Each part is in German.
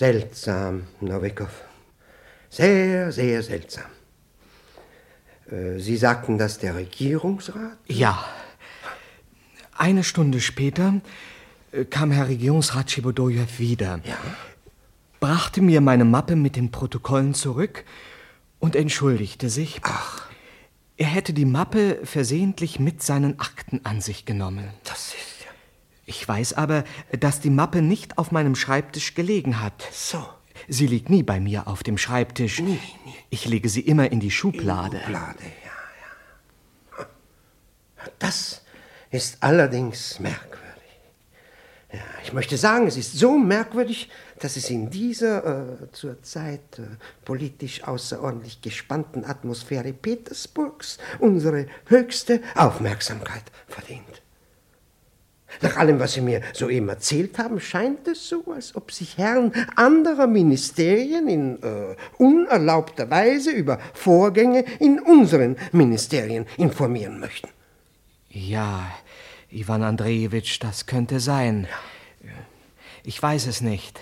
Seltsam, Novikov. Sehr, sehr seltsam. Äh, Sie sagten dass der Regierungsrat? Ja. Eine Stunde später äh, kam Herr Regierungsrat Schibodojew wieder. Ja. Brachte mir meine Mappe mit den Protokollen zurück und entschuldigte sich. Ach. Er hätte die Mappe versehentlich mit seinen Akten an sich genommen. Das ist. Ich weiß aber, dass die Mappe nicht auf meinem Schreibtisch gelegen hat. So. Sie liegt nie bei mir auf dem Schreibtisch. Nie, nie. Ich lege sie immer in die Schublade. Schublade, ja, ja. Das ist allerdings merkwürdig. Ja, ich möchte sagen, es ist so merkwürdig, dass es in dieser äh, zurzeit äh, politisch außerordentlich gespannten Atmosphäre Petersburgs unsere höchste Aufmerksamkeit verdient. Nach allem, was Sie mir soeben erzählt haben, scheint es so, als ob sich Herren anderer Ministerien in äh, unerlaubter Weise über Vorgänge in unseren Ministerien informieren möchten. Ja, Ivan Andrejewitsch, das könnte sein. Ich weiß es nicht.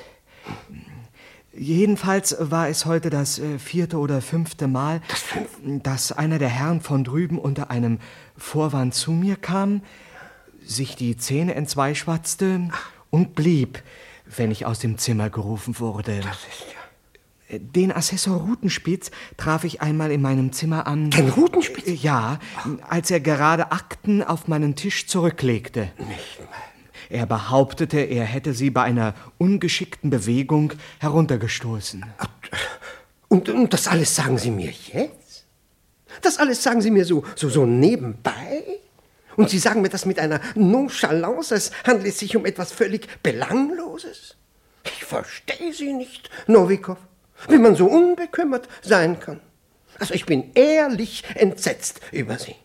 Jedenfalls war es heute das äh, vierte oder fünfte Mal, dass einer der Herren von drüben unter einem Vorwand zu mir kam, sich die Zähne entzweischwatzte und blieb, wenn ich aus dem Zimmer gerufen wurde. Das ist ja. Den Assessor Rutenspitz traf ich einmal in meinem Zimmer an. Den Rutenspitz? Ja, als er gerade Akten auf meinen Tisch zurücklegte. Nicht mal. Er behauptete, er hätte sie bei einer ungeschickten Bewegung heruntergestoßen. Und, und das alles sagen Sie mir jetzt? Das alles sagen Sie mir so, so, so nebenbei? Und Sie sagen mir das mit einer Nonchalance, es sich um etwas völlig Belangloses? Ich verstehe Sie nicht, Novikov, wie man so unbekümmert sein kann. Also ich bin ehrlich entsetzt über Sie.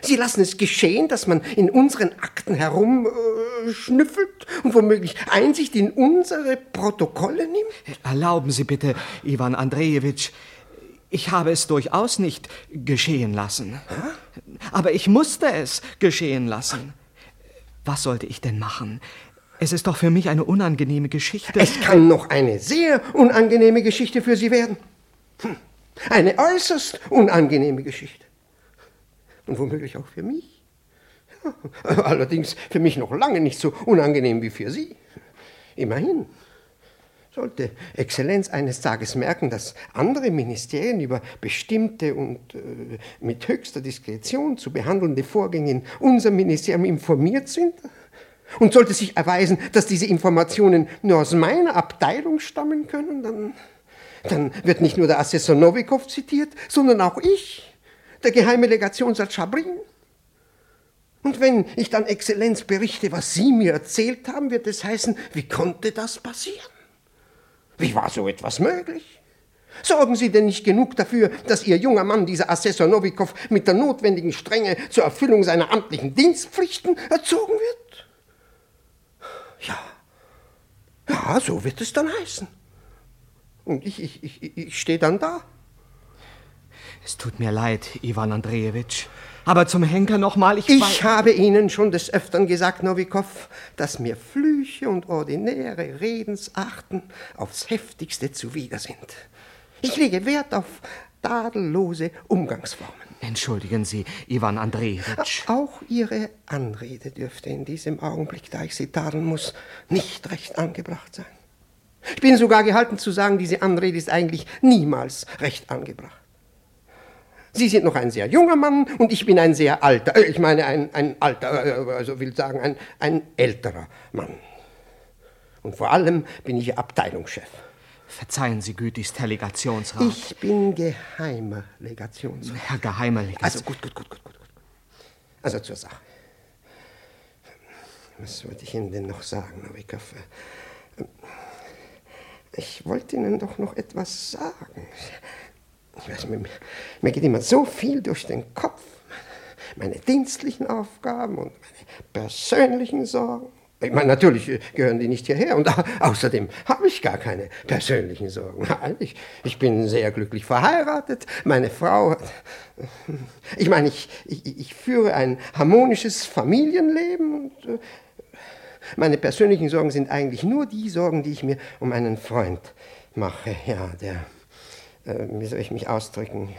Sie lassen es geschehen, dass man in unseren Akten herumschnüffelt und womöglich Einsicht in unsere Protokolle nimmt? Erlauben Sie bitte, Ivan Andrejewitsch, ich habe es durchaus nicht geschehen lassen. Aber ich musste es geschehen lassen. Was sollte ich denn machen? Es ist doch für mich eine unangenehme Geschichte. Es kann noch eine sehr unangenehme Geschichte für Sie werden. Hm. Eine äußerst unangenehme Geschichte. Und womöglich auch für mich. Ja, allerdings für mich noch lange nicht so unangenehm wie für Sie. Immerhin. Sollte Exzellenz eines Tages merken, dass andere Ministerien über bestimmte und äh, mit höchster Diskretion zu behandelnde Vorgänge in unserem Ministerium informiert sind, und sollte sich erweisen, dass diese Informationen nur aus meiner Abteilung stammen können, dann, dann wird nicht nur der Assessor Novikov zitiert, sondern auch ich, der geheime Legationsrat Schabrin. Und wenn ich dann Exzellenz berichte, was Sie mir erzählt haben, wird es heißen, wie konnte das passieren? Wie war so etwas möglich? Sorgen Sie denn nicht genug dafür, dass Ihr junger Mann, dieser Assessor Novikov, mit der notwendigen Strenge zur Erfüllung seiner amtlichen Dienstpflichten erzogen wird? Ja, ja, so wird es dann heißen. Und ich, ich, ich, ich stehe dann da. Es tut mir leid, Ivan Andrejewitsch. Aber zum Henker nochmal, ich... Ich habe Ihnen schon des Öfteren gesagt, Novikov, dass mir Flüche und ordinäre Redensarten aufs heftigste zuwider sind. Ich lege Wert auf tadellose Umgangsformen. Entschuldigen Sie, Ivan Andrejewitsch. Auch Ihre Anrede dürfte in diesem Augenblick, da ich Sie tadeln muss, nicht recht angebracht sein. Ich bin sogar gehalten zu sagen, diese Anrede ist eigentlich niemals recht angebracht. Sie sind noch ein sehr junger Mann und ich bin ein sehr alter, äh, ich meine ein, ein alter, also will sagen ein, ein älterer Mann. Und vor allem bin ich Abteilungschef. Verzeihen Sie gütigst, Herr Legationsrat. Ich bin geheimer Legationsrat. Herr geheimer Legationsrat. Also gut, gut, gut, gut, gut. Also zur Sache. Was wollte ich Ihnen denn noch sagen, Novikov? Ich wollte Ihnen doch noch etwas sagen. Weiß, mir, mir geht immer so viel durch den Kopf. Meine dienstlichen Aufgaben und meine persönlichen Sorgen. Ich meine, natürlich gehören die nicht hierher und außerdem habe ich gar keine persönlichen Sorgen. Nein, ich, ich bin sehr glücklich verheiratet. Meine Frau. Ich meine, ich, ich, ich führe ein harmonisches Familienleben und. Meine persönlichen Sorgen sind eigentlich nur die Sorgen, die ich mir um einen Freund mache. Ja, der, äh, wie soll ich mich ausdrücken,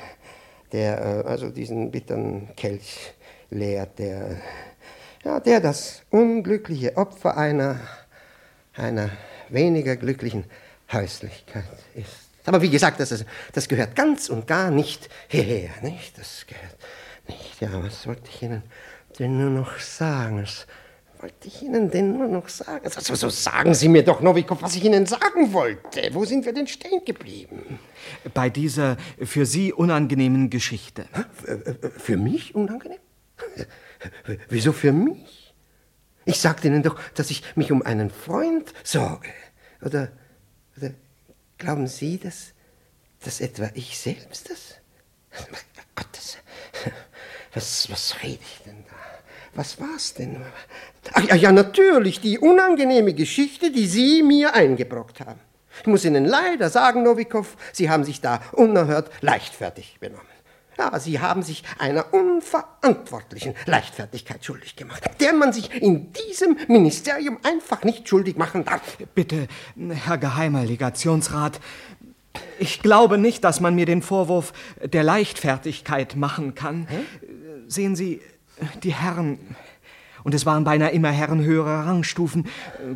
der äh, also diesen bitteren Kelch leert, der, ja, der das unglückliche Opfer einer, einer weniger glücklichen Häuslichkeit ist. Aber wie gesagt, das, das gehört ganz und gar nicht hierher, nicht? Das gehört nicht. Ja, was wollte ich Ihnen denn nur noch sagen? Was wollte ich Ihnen denn nur noch sagen? Also, so sagen Sie mir doch, Novikov, was ich Ihnen sagen wollte. Wo sind wir denn stehen geblieben? Bei dieser für Sie unangenehmen Geschichte. Für mich unangenehm? Wieso für mich? Ich sagte Ihnen doch, dass ich mich um einen Freund sorge. Oder, oder glauben Sie, dass, dass etwa ich selbst das? Gott, das, was, was rede ich denn da? Was war's denn? Ach ja, ja, natürlich, die unangenehme Geschichte, die Sie mir eingebrockt haben. Ich muss Ihnen leider sagen, Novikov, Sie haben sich da unerhört leichtfertig benommen. Ja, Sie haben sich einer unverantwortlichen Leichtfertigkeit schuldig gemacht, der man sich in diesem Ministerium einfach nicht schuldig machen darf. Bitte, Herr Geheimer Legationsrat, ich glaube nicht, dass man mir den Vorwurf der Leichtfertigkeit machen kann. Hm? Sehen Sie, die Herren, und es waren beinahe immer Herren höherer Rangstufen,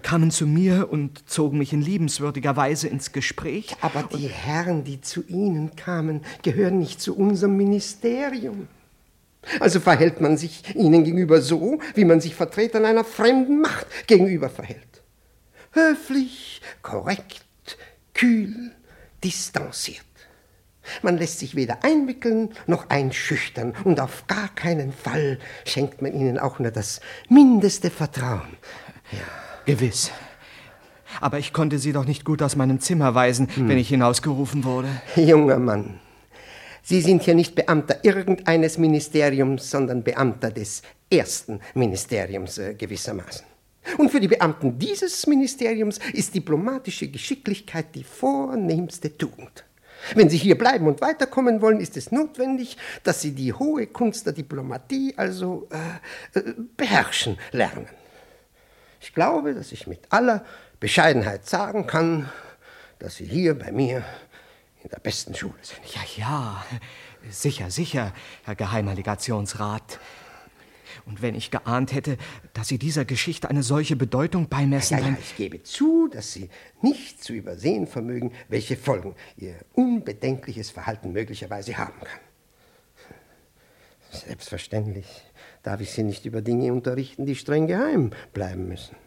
kamen zu mir und zogen mich in liebenswürdiger Weise ins Gespräch. Aber die Herren, die zu Ihnen kamen, gehören nicht zu unserem Ministerium. Also verhält man sich ihnen gegenüber so, wie man sich Vertretern einer fremden Macht gegenüber verhält. Höflich, korrekt, kühl, distanziert. Man lässt sich weder einwickeln noch einschüchtern und auf gar keinen Fall schenkt man ihnen auch nur das mindeste Vertrauen. Ja. Gewiss. Aber ich konnte sie doch nicht gut aus meinem Zimmer weisen, hm. wenn ich hinausgerufen wurde. Junger Mann, Sie sind hier nicht Beamter irgendeines Ministeriums, sondern Beamter des ersten Ministeriums äh, gewissermaßen. Und für die Beamten dieses Ministeriums ist diplomatische Geschicklichkeit die vornehmste Tugend. Wenn Sie hier bleiben und weiterkommen wollen, ist es notwendig, dass Sie die hohe Kunst der Diplomatie also äh, äh, beherrschen lernen. Ich glaube, dass ich mit aller Bescheidenheit sagen kann, dass Sie hier bei mir in der besten Schule sind. Ja, ja, sicher, sicher, Herr Geheimer Legationsrat. Und wenn ich geahnt hätte, dass Sie dieser Geschichte eine solche Bedeutung beimessen, ja, ja, ich gebe zu, dass Sie nicht zu übersehen vermögen, welche Folgen Ihr unbedenkliches Verhalten möglicherweise haben kann. Selbstverständlich darf ich Sie nicht über Dinge unterrichten, die streng geheim bleiben müssen.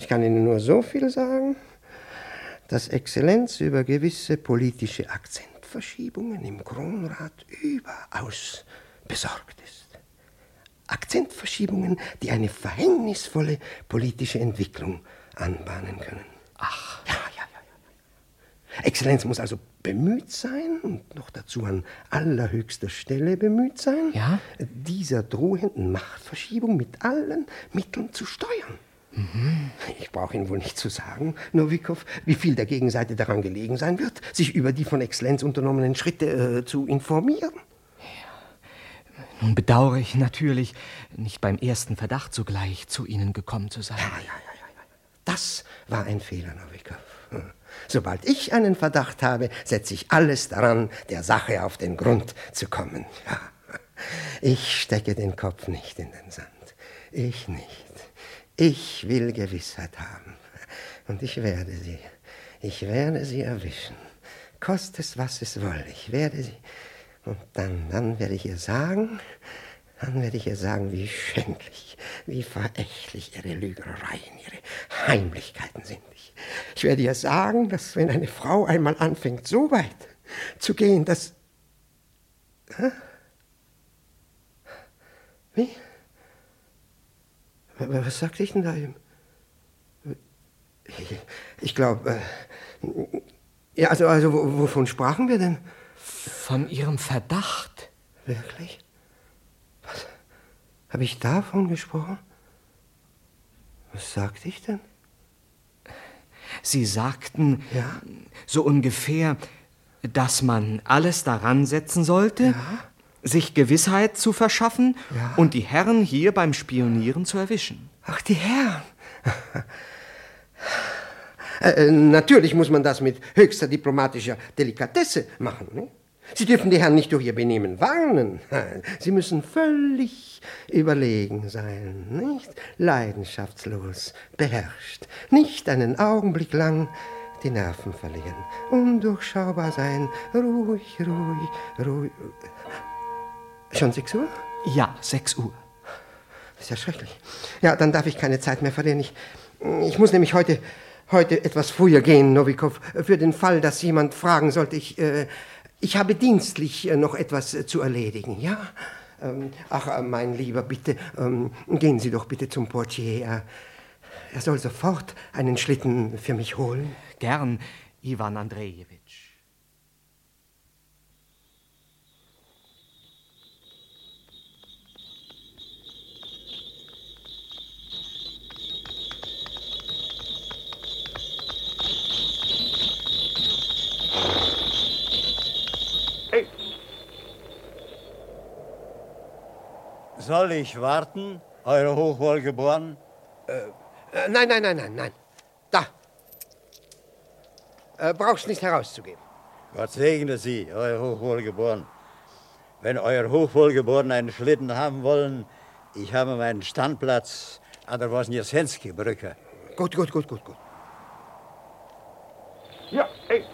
Ich kann Ihnen nur so viel sagen, dass Exzellenz über gewisse politische Akzentverschiebungen im Kronrat überaus besorgt ist. Akzentverschiebungen, die eine verhängnisvolle politische Entwicklung anbahnen können. Ach. Ja, ja, ja, ja. Exzellenz muss also bemüht sein und noch dazu an allerhöchster Stelle bemüht sein, ja? dieser drohenden Machtverschiebung mit allen Mitteln zu steuern. Mhm. Ich brauche Ihnen wohl nicht zu sagen, Novikov, wie viel der Gegenseite daran gelegen sein wird, sich über die von Exzellenz unternommenen Schritte äh, zu informieren. Nun bedauere ich natürlich, nicht beim ersten Verdacht sogleich zu Ihnen gekommen zu sein. Ja, ja, ja, ja. Das war ein Fehler, Novikov. Sobald ich einen Verdacht habe, setze ich alles daran, der Sache auf den Grund zu kommen. Ja. Ich stecke den Kopf nicht in den Sand. Ich nicht. Ich will Gewissheit haben. Und ich werde sie. Ich werde sie erwischen. Koste es, was es wolle. Ich werde sie und dann, dann werde ich ihr sagen, dann werde ich ihr sagen, wie schändlich, wie verächtlich ihre Lügereien, ihre Heimlichkeiten sind. Ich, werde ihr sagen, dass wenn eine Frau einmal anfängt, so weit zu gehen, dass... Hä? Wie? Was sagte ich denn da eben? Ich, ich glaube, äh, ja, also, also wovon sprachen wir denn? Von Ihrem Verdacht. Wirklich? Was? Habe ich davon gesprochen? Was sagte ich denn? Sie sagten ja? so ungefähr, dass man alles daran setzen sollte, ja? sich Gewissheit zu verschaffen ja? und die Herren hier beim Spionieren zu erwischen. Ach, die Herren. Äh, natürlich muss man das mit höchster diplomatischer Delikatesse machen. Ne? Sie dürfen die Herren nicht durch ihr Benehmen warnen. Sie müssen völlig überlegen sein, nicht leidenschaftslos, beherrscht, nicht einen Augenblick lang die Nerven verlieren, undurchschaubar sein, ruhig, ruhig, ruhig. Schon sechs Uhr? Ja, sechs Uhr. Das ist ja schrecklich. Ja, dann darf ich keine Zeit mehr verlieren. Ich, ich muss nämlich heute, heute etwas früher gehen, Novikov, für den Fall, dass jemand fragen sollte. Ich, äh, ich habe dienstlich äh, noch etwas äh, zu erledigen, ja? Ähm, ach, äh, mein Lieber, bitte, ähm, gehen Sie doch bitte zum Portier. Er, soll sofort einen Schlitten für mich holen. Gern, Ivan Andrejewitsch. Soll ich warten, Eure Hochwohlgeboren? Äh, äh, nein, nein, nein, nein, nein. Da. Äh, brauchst nicht herauszugeben. Gott segne Sie, Euer Hochwohlgeboren. Wenn Euer Hochwohlgeboren einen Schlitten haben wollen, ich habe meinen Standplatz an der Wosniewski-Brücke. Gut, gut, gut, gut, gut. Ja, ey.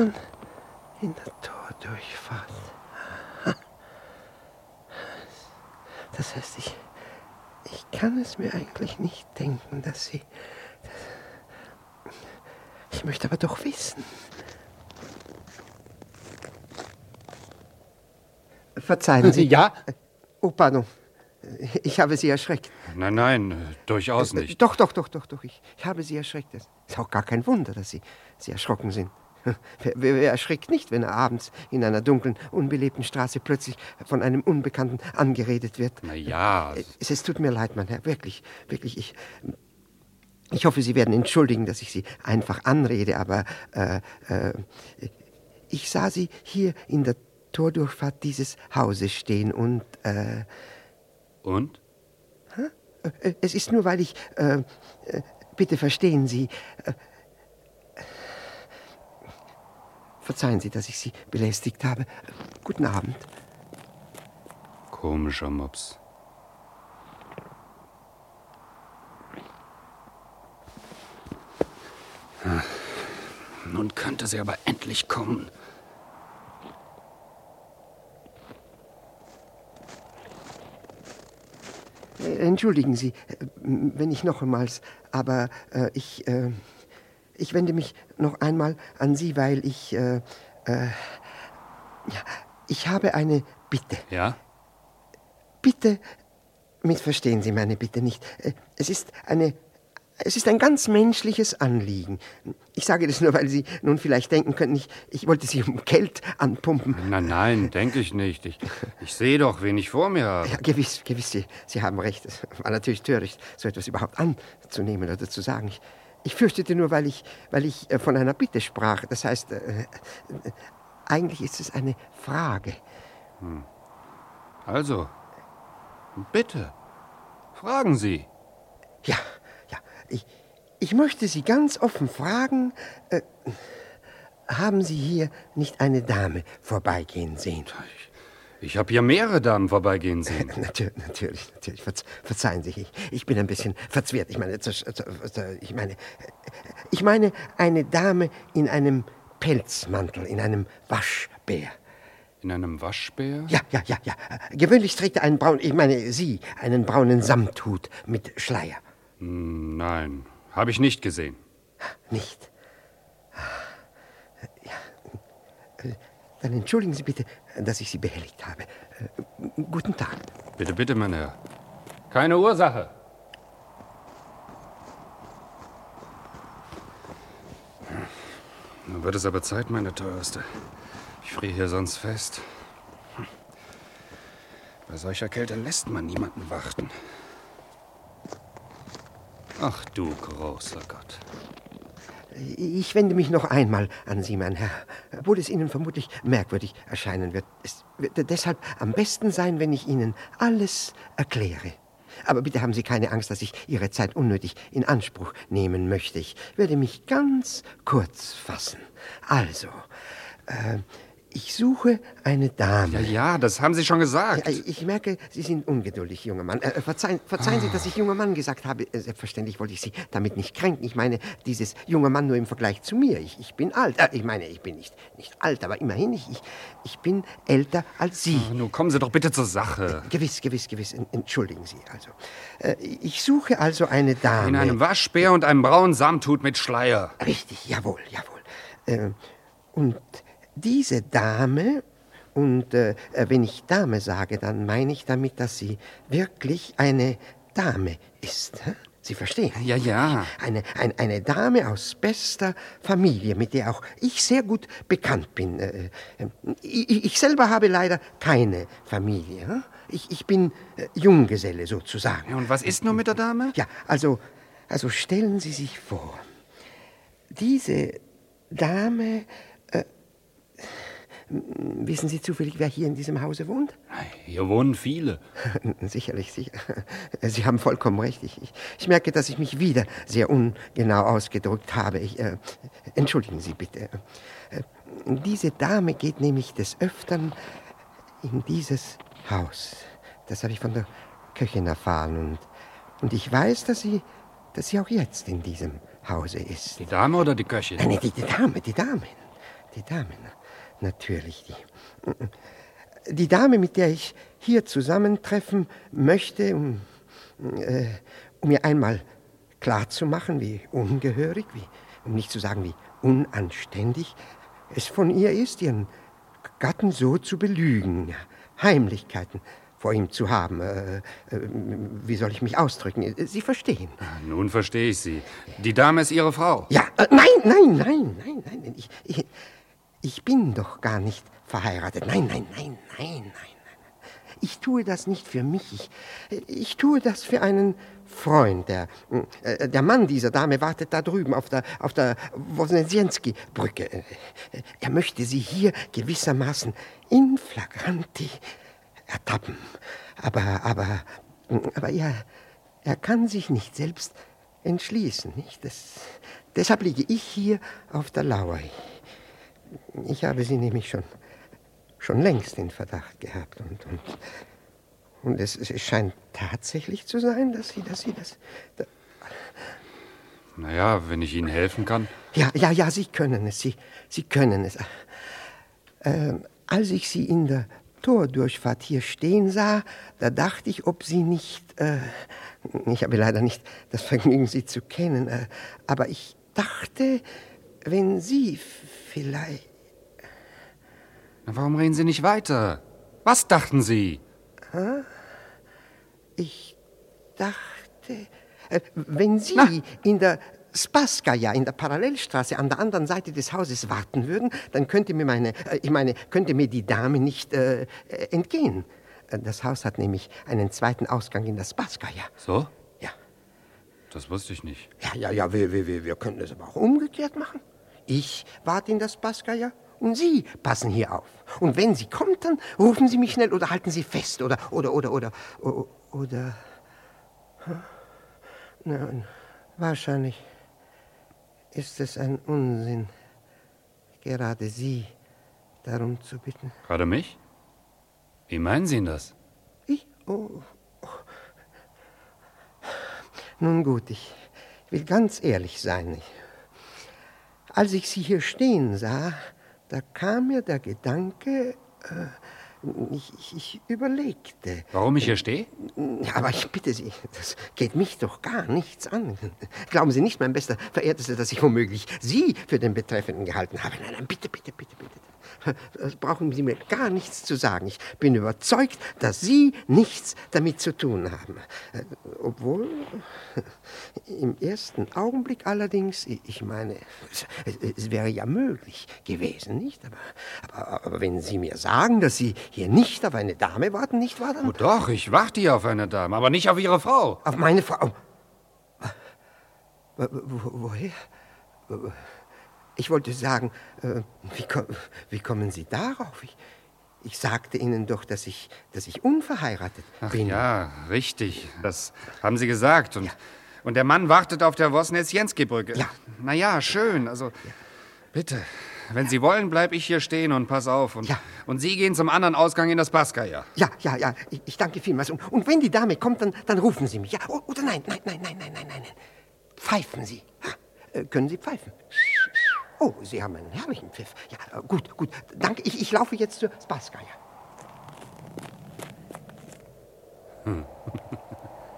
Jemand in der Tordurchfahrt. Das heißt, ich, ich kann es mir eigentlich nicht denken, dass sie... Dass, ich möchte aber doch wissen. Verzeihen Sie. Ja? Oh, pardon. Ich habe Sie erschreckt. Nein, nein, durchaus nicht. Doch, doch, doch, doch, doch. Ich, ich habe Sie erschreckt. Es ist auch gar kein Wunder, dass Sie, Sie erschrocken sind. Wer, wer, erschrickt nicht, wenn er abends in einer dunklen, unbelebten Straße plötzlich von einem Unbekannten angeredet wird? Na ja. Es, es tut mir leid, mein Herr, wirklich, wirklich, ich. Ich hoffe, Sie werden entschuldigen, dass ich Sie einfach anrede, aber äh, äh, ich sah Sie hier in der Tordurchfahrt dieses Hauses stehen und. Äh, und? Hä? Es ist nur, weil ich. Äh, äh, bitte verstehen Sie. Äh, Verzeihen Sie, dass ich Sie belästigt habe. Guten Abend. Komischer Mops. Nun könnte sie aber endlich kommen. Äh, entschuldigen Sie, äh, wenn ich nochmals, aber äh, ich. Äh ich wende mich noch einmal an Sie, weil ich, äh, äh, ja, ich habe eine Bitte. Ja? Bitte, missverstehen Sie meine Bitte nicht. Äh, es ist eine es ist ein ganz menschliches Anliegen. Ich sage das nur, weil Sie nun vielleicht denken könnten, ich, ich wollte Sie um Geld anpumpen. Nein, nein, denke ich nicht. Ich, ich sehe doch, wen ich vor mir habe. Ja, gewiss, gewiss, Sie, Sie haben recht. Es war natürlich töricht, so etwas überhaupt anzunehmen oder zu sagen. Ich, ich fürchtete nur, weil ich, weil ich äh, von einer Bitte sprach. Das heißt, äh, äh, eigentlich ist es eine Frage. Hm. Also, bitte, fragen Sie. Ja, ja. Ich, ich möchte Sie ganz offen fragen, äh, haben Sie hier nicht eine Dame vorbeigehen sehen? Ich ich habe hier mehrere Damen vorbeigehen sehen. natürlich, natürlich, natürlich. Verzeihen Sie, ich, ich bin ein bisschen verzwirrt. Ich meine, ich meine, ich meine eine Dame in einem Pelzmantel, in einem Waschbär. In einem Waschbär? Ja, ja, ja, ja. Gewöhnlich trägt er einen braunen, ich meine Sie, einen braunen Samthut mit Schleier. Hm, nein, habe ich nicht gesehen. Nicht? Ja. Dann entschuldigen Sie bitte, dass ich Sie behelligt habe. Äh, guten Tag. Bitte, bitte, mein Herr. Keine Ursache. Nun wird es aber Zeit, meine Teuerste. Ich friere hier sonst fest. Bei solcher Kälte lässt man niemanden warten. Ach du großer Gott. Ich wende mich noch einmal an Sie, mein Herr. Obwohl es Ihnen vermutlich merkwürdig erscheinen wird. Es wird deshalb am besten sein, wenn ich Ihnen alles erkläre. Aber bitte haben Sie keine Angst, dass ich Ihre Zeit unnötig in Anspruch nehmen möchte. Ich werde mich ganz kurz fassen. Also, äh, ich suche eine Dame. Ja, ja, das haben Sie schon gesagt. Ich merke, Sie sind ungeduldig, junger Mann. Äh, verzeihen, verzeihen Sie, dass ich junger Mann gesagt habe. Äh, selbstverständlich wollte ich Sie damit nicht kränken. Ich meine, dieses junge Mann nur im Vergleich zu mir. Ich, ich bin alt. Äh, ich meine, ich bin nicht, nicht alt, aber immerhin, ich, ich, ich bin älter als Sie. Oh, nun kommen Sie doch bitte zur Sache. Äh, gewiss, gewiss, gewiss. Entschuldigen Sie also. Äh, ich suche also eine Dame. In einem Waschbär und einem braunen Samthut mit Schleier. Richtig, jawohl, jawohl. Äh, und diese Dame, und äh, wenn ich Dame sage, dann meine ich damit, dass sie wirklich eine Dame ist. Hä? Sie verstehen? Ja, ja. Eine, ein, eine Dame aus bester Familie, mit der auch ich sehr gut bekannt bin. Äh, ich, ich, selber habe leider keine Familie. Ich, ich bin äh, Junggeselle sozusagen. Ja, und was ist nun mit der Dame? Ja, also, also stellen Sie sich vor, diese Dame Wissen Sie zufällig, wer hier in diesem Hause wohnt? Hier wohnen viele. Sicherlich, sicher. Sie haben vollkommen recht. Ich, ich, merke, dass ich mich wieder sehr ungenau ausgedrückt habe. Ich, äh, entschuldigen Sie bitte. Äh, diese Dame geht nämlich des Öfteren in dieses Haus. Das habe ich von der Köchin erfahren. Und, und ich weiß, dass sie, dass sie auch jetzt in diesem Hause ist. Die Dame oder die Köchin? Nein, die, die Dame, die Dame. Die Dame natürlich die. Die Dame, mit der ich hier zusammentreffen möchte, um, äh, um mir einmal klarzumachen, wie ungehörig, wie, um nicht zu sagen, wie unanständig es von ihr ist, ihren Gatten so zu belügen, Heimlichkeiten vor ihm zu haben. Äh, äh, wie soll ich mich ausdrücken? Sie verstehen. Nun verstehe ich Sie. Die Dame ist Ihre Frau. Ja, äh, nein, nein, nein, nein, nein. Ich, ich, ich bin doch gar nicht verheiratet. Nein, nein, nein, nein, nein. Ich tue das nicht für mich. Ich, ich tue das für einen Freund. Der, äh, der Mann dieser Dame wartet da drüben auf der, auf der Wosnesienski-Brücke. Er möchte sie hier gewissermaßen in flagranti ertappen. Aber, aber, aber ja, er kann sich nicht selbst entschließen. Nicht? Das, deshalb liege ich hier auf der Lauer. Ich habe sie nämlich schon, schon längst in Verdacht gehabt. Und, und, und es, es scheint tatsächlich zu sein, dass sie, dass sie das. Da naja, wenn ich Ihnen helfen kann. Ja, ja, ja, Sie können es. Sie, sie können es. Ähm, als ich Sie in der Tordurchfahrt hier stehen sah, da dachte ich, ob Sie nicht. Äh, ich habe leider nicht das Vergnügen, Sie zu kennen, äh, aber ich dachte, wenn Sie vielleicht. Na, warum reden Sie nicht weiter? Was dachten Sie? Ich dachte, äh, wenn Sie Na. in der Spaskaya in der Parallelstraße an der anderen Seite des Hauses warten würden, dann könnte mir meine, äh, ich meine, könnte mir die Dame nicht äh, entgehen. Das Haus hat nämlich einen zweiten Ausgang in der Spaskaya. So? Ja. Das wusste ich nicht. Ja, ja, ja, wir, wir, wir können das aber auch umgekehrt machen. Ich warte in das Baskaya und Sie passen hier auf. Und wenn sie kommt, dann rufen Sie mich schnell oder halten Sie fest oder, oder, oder, oder, oder, oder. Nein, wahrscheinlich ist es ein Unsinn, gerade Sie darum zu bitten. Gerade mich? Wie meinen Sie denn das? Ich? Oh. oh. Nun gut, ich will ganz ehrlich sein. Ich als ich sie hier stehen sah, da kam mir der Gedanke, äh, ich, ich, ich, überlegte. Warum ich hier stehe? Aber ich bitte Sie, das geht mich doch gar nichts an. Glauben Sie nicht, mein bester Verehrtester, dass ich womöglich Sie für den Betreffenden gehalten habe. Nein, nein, bitte, bitte, bitte, bitte. Das brauchen Sie mir gar nichts zu sagen. Ich bin überzeugt, dass Sie nichts damit zu tun haben. Äh, obwohl, im ersten Augenblick allerdings, ich meine, es, es wäre ja möglich gewesen, nicht? Aber, aber, aber, wenn Sie mir sagen, dass Sie hier nicht auf eine Dame warten, nicht wahr? Dann oh doch, ich warte hier auf eine Dame, aber nicht auf Ihre Frau. Auf meine Frau? Woher? Ich wollte sagen, äh, wie, ko wie, kommen Sie darauf? Ich, ich, sagte Ihnen doch, dass ich, dass ich unverheiratet Ach bin. Ja, richtig. Das haben Sie gesagt. Und, ja. und der Mann wartet auf der Wosnitz-Jenski-Brücke. Ja. Na ja, schön. Also, ja. bitte. Wenn Sie wollen, bleibe ich hier stehen und pass auf. Und, ja. und Sie gehen zum anderen Ausgang in das Baskaya. Ja, ja, ja. Ich, ich danke vielmals. Und, und, wenn die Dame kommt, dann, dann rufen Sie mich. Ja, oder nein, nein, nein, nein, nein, nein, nein. Pfeifen Sie. Äh, können Sie pfeifen? Oh, Sie haben einen herrlichen Pfiff. Ja, äh, gut, gut. Danke. Ich, ich laufe jetzt zur Spaskaya. Hm.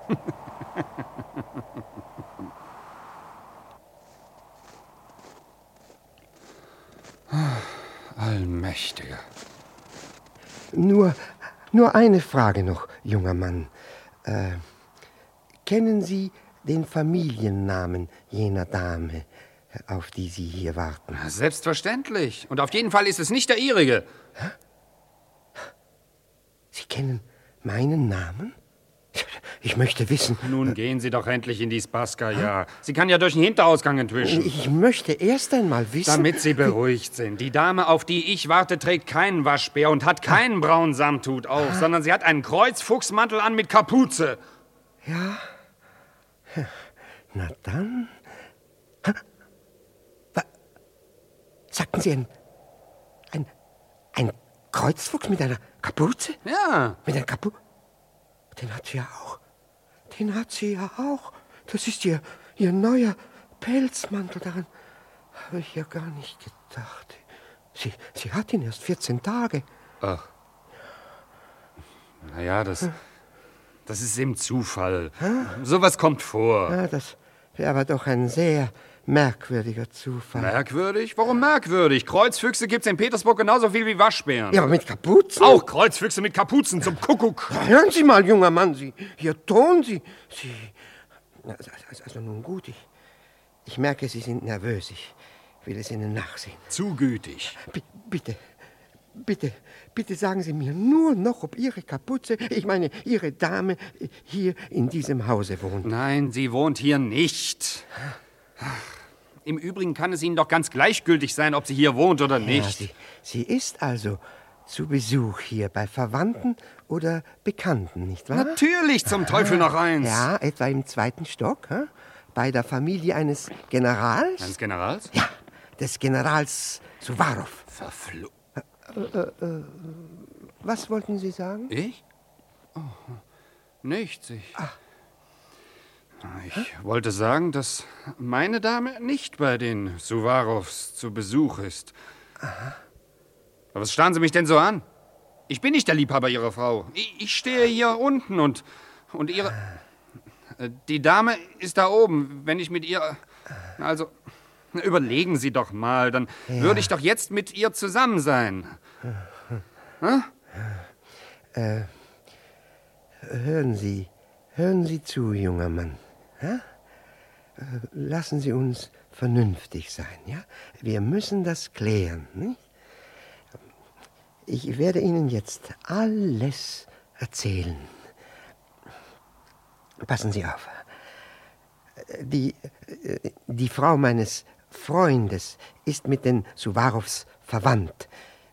Allmächtiger. Nur, nur eine Frage noch, junger Mann. Äh, kennen Sie den Familiennamen jener Dame, auf die Sie hier warten? Selbstverständlich. Und auf jeden Fall ist es nicht der Ihrige. Sie kennen meinen Namen? Ich möchte wissen. Nun gehen Sie doch endlich in die Spaska, ja. Sie kann ja durch den Hinterausgang entwischen. Ich möchte erst einmal wissen. Damit Sie beruhigt sind. Die Dame, auf die ich warte, trägt keinen Waschbär und hat keinen braunen Samthut auf, sondern sie hat einen Kreuzfuchsmantel an mit Kapuze. Ja. Na dann. Sagten Sie ein. ein. ein Kreuzfuchs mit einer Kapuze? Ja. Mit einer Kapuze? Den hat sie ja auch. Den hat sie ja auch. Das ist ihr, ihr neuer Pelzmantel. Daran habe ich ja gar nicht gedacht. Sie, sie hat ihn erst 14 Tage. Ach. Naja, das. Das ist im Zufall. Hm? Sowas kommt vor. Ja, das wäre aber doch ein sehr merkwürdiger Zufall. Merkwürdig? Warum merkwürdig? Kreuzfüchse gibt's in Petersburg genauso viel wie Waschbären. Ja, aber mit Kapuzen? Auch Kreuzfüchse mit Kapuzen zum Kuckuck. Hören Sie mal, junger Mann, Sie, hier ton Sie, Sie... Also, also nun gut, ich, ich merke, Sie sind nervös. Ich will es Ihnen nachsehen. Zu gütig. B bitte, bitte, bitte sagen Sie mir nur noch, ob Ihre Kapuze, ich meine, Ihre Dame, hier in diesem Hause wohnt. Nein, sie wohnt hier nicht. Im Übrigen kann es Ihnen doch ganz gleichgültig sein, ob sie hier wohnt oder nicht. Ja, sie, sie ist also zu Besuch hier bei Verwandten oder Bekannten, nicht wahr? Natürlich, zum Teufel noch eins. Ja, etwa im zweiten Stock, hm? bei der Familie eines Generals. Eines Generals? Ja, des Generals Suwarow. Verflucht. Äh, äh, äh, was wollten Sie sagen? Ich? Oh, nichts. Ich. Ach. Ich Hä? wollte sagen, dass meine Dame nicht bei den Suwarows zu Besuch ist. Aha. Aber was starren Sie mich denn so an? Ich bin nicht der Liebhaber Ihrer Frau. Ich, ich stehe hier unten und, und Ihre. Die Dame ist da oben. Wenn ich mit ihr. Also. Überlegen Sie doch mal, dann ja. würde ich doch jetzt mit ihr zusammen sein. Hm? Äh, hören Sie, hören Sie zu, junger Mann. Ja? Lassen Sie uns vernünftig sein, ja? Wir müssen das klären, nicht? Ich werde Ihnen jetzt alles erzählen. Passen Sie auf. Die, die Frau meines Freundes ist mit den Suwarows verwandt.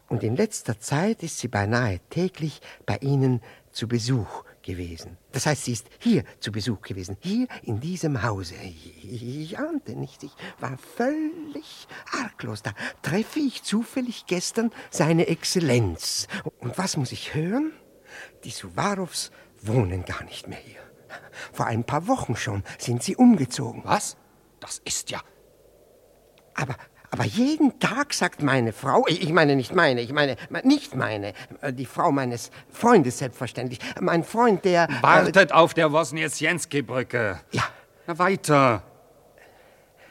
Und in letzter Zeit ist sie beinahe täglich bei ihnen zu Besuch gewesen. Das heißt, sie ist hier zu Besuch gewesen, hier in diesem Hause. Ich, ahnte nicht, ich war völlig arglos. Da treffe ich zufällig gestern seine Exzellenz. Und was muss ich hören? Die Suwarows wohnen gar nicht mehr hier. Vor ein paar Wochen schon sind sie umgezogen. Was? Das ist ja. Aber, aber jeden Tag sagt meine Frau, ich meine nicht meine, ich meine nicht meine, die Frau meines Freundes selbstverständlich, mein Freund, der... Wartet äh, auf der Wosniewski-Brücke. Ja. Na weiter.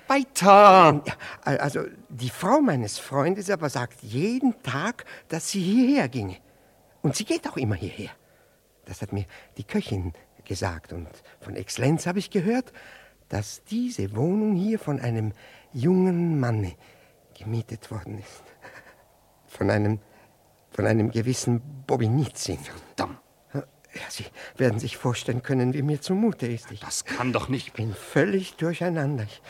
Weiter. Also die Frau meines Freundes aber sagt jeden Tag, dass sie hierher ginge. Und sie geht auch immer hierher. Das hat mir die Köchin gesagt. Und von Exzellenz habe ich gehört, dass diese Wohnung hier von einem jungen Manne gemietet worden ist. Von einem, von einem gewissen Bobinizin. Verdammt. Ja, Sie werden sich vorstellen können, wie mir zumute ist. Ich, das kann doch nicht. Ich bin völlig durcheinander. Ich,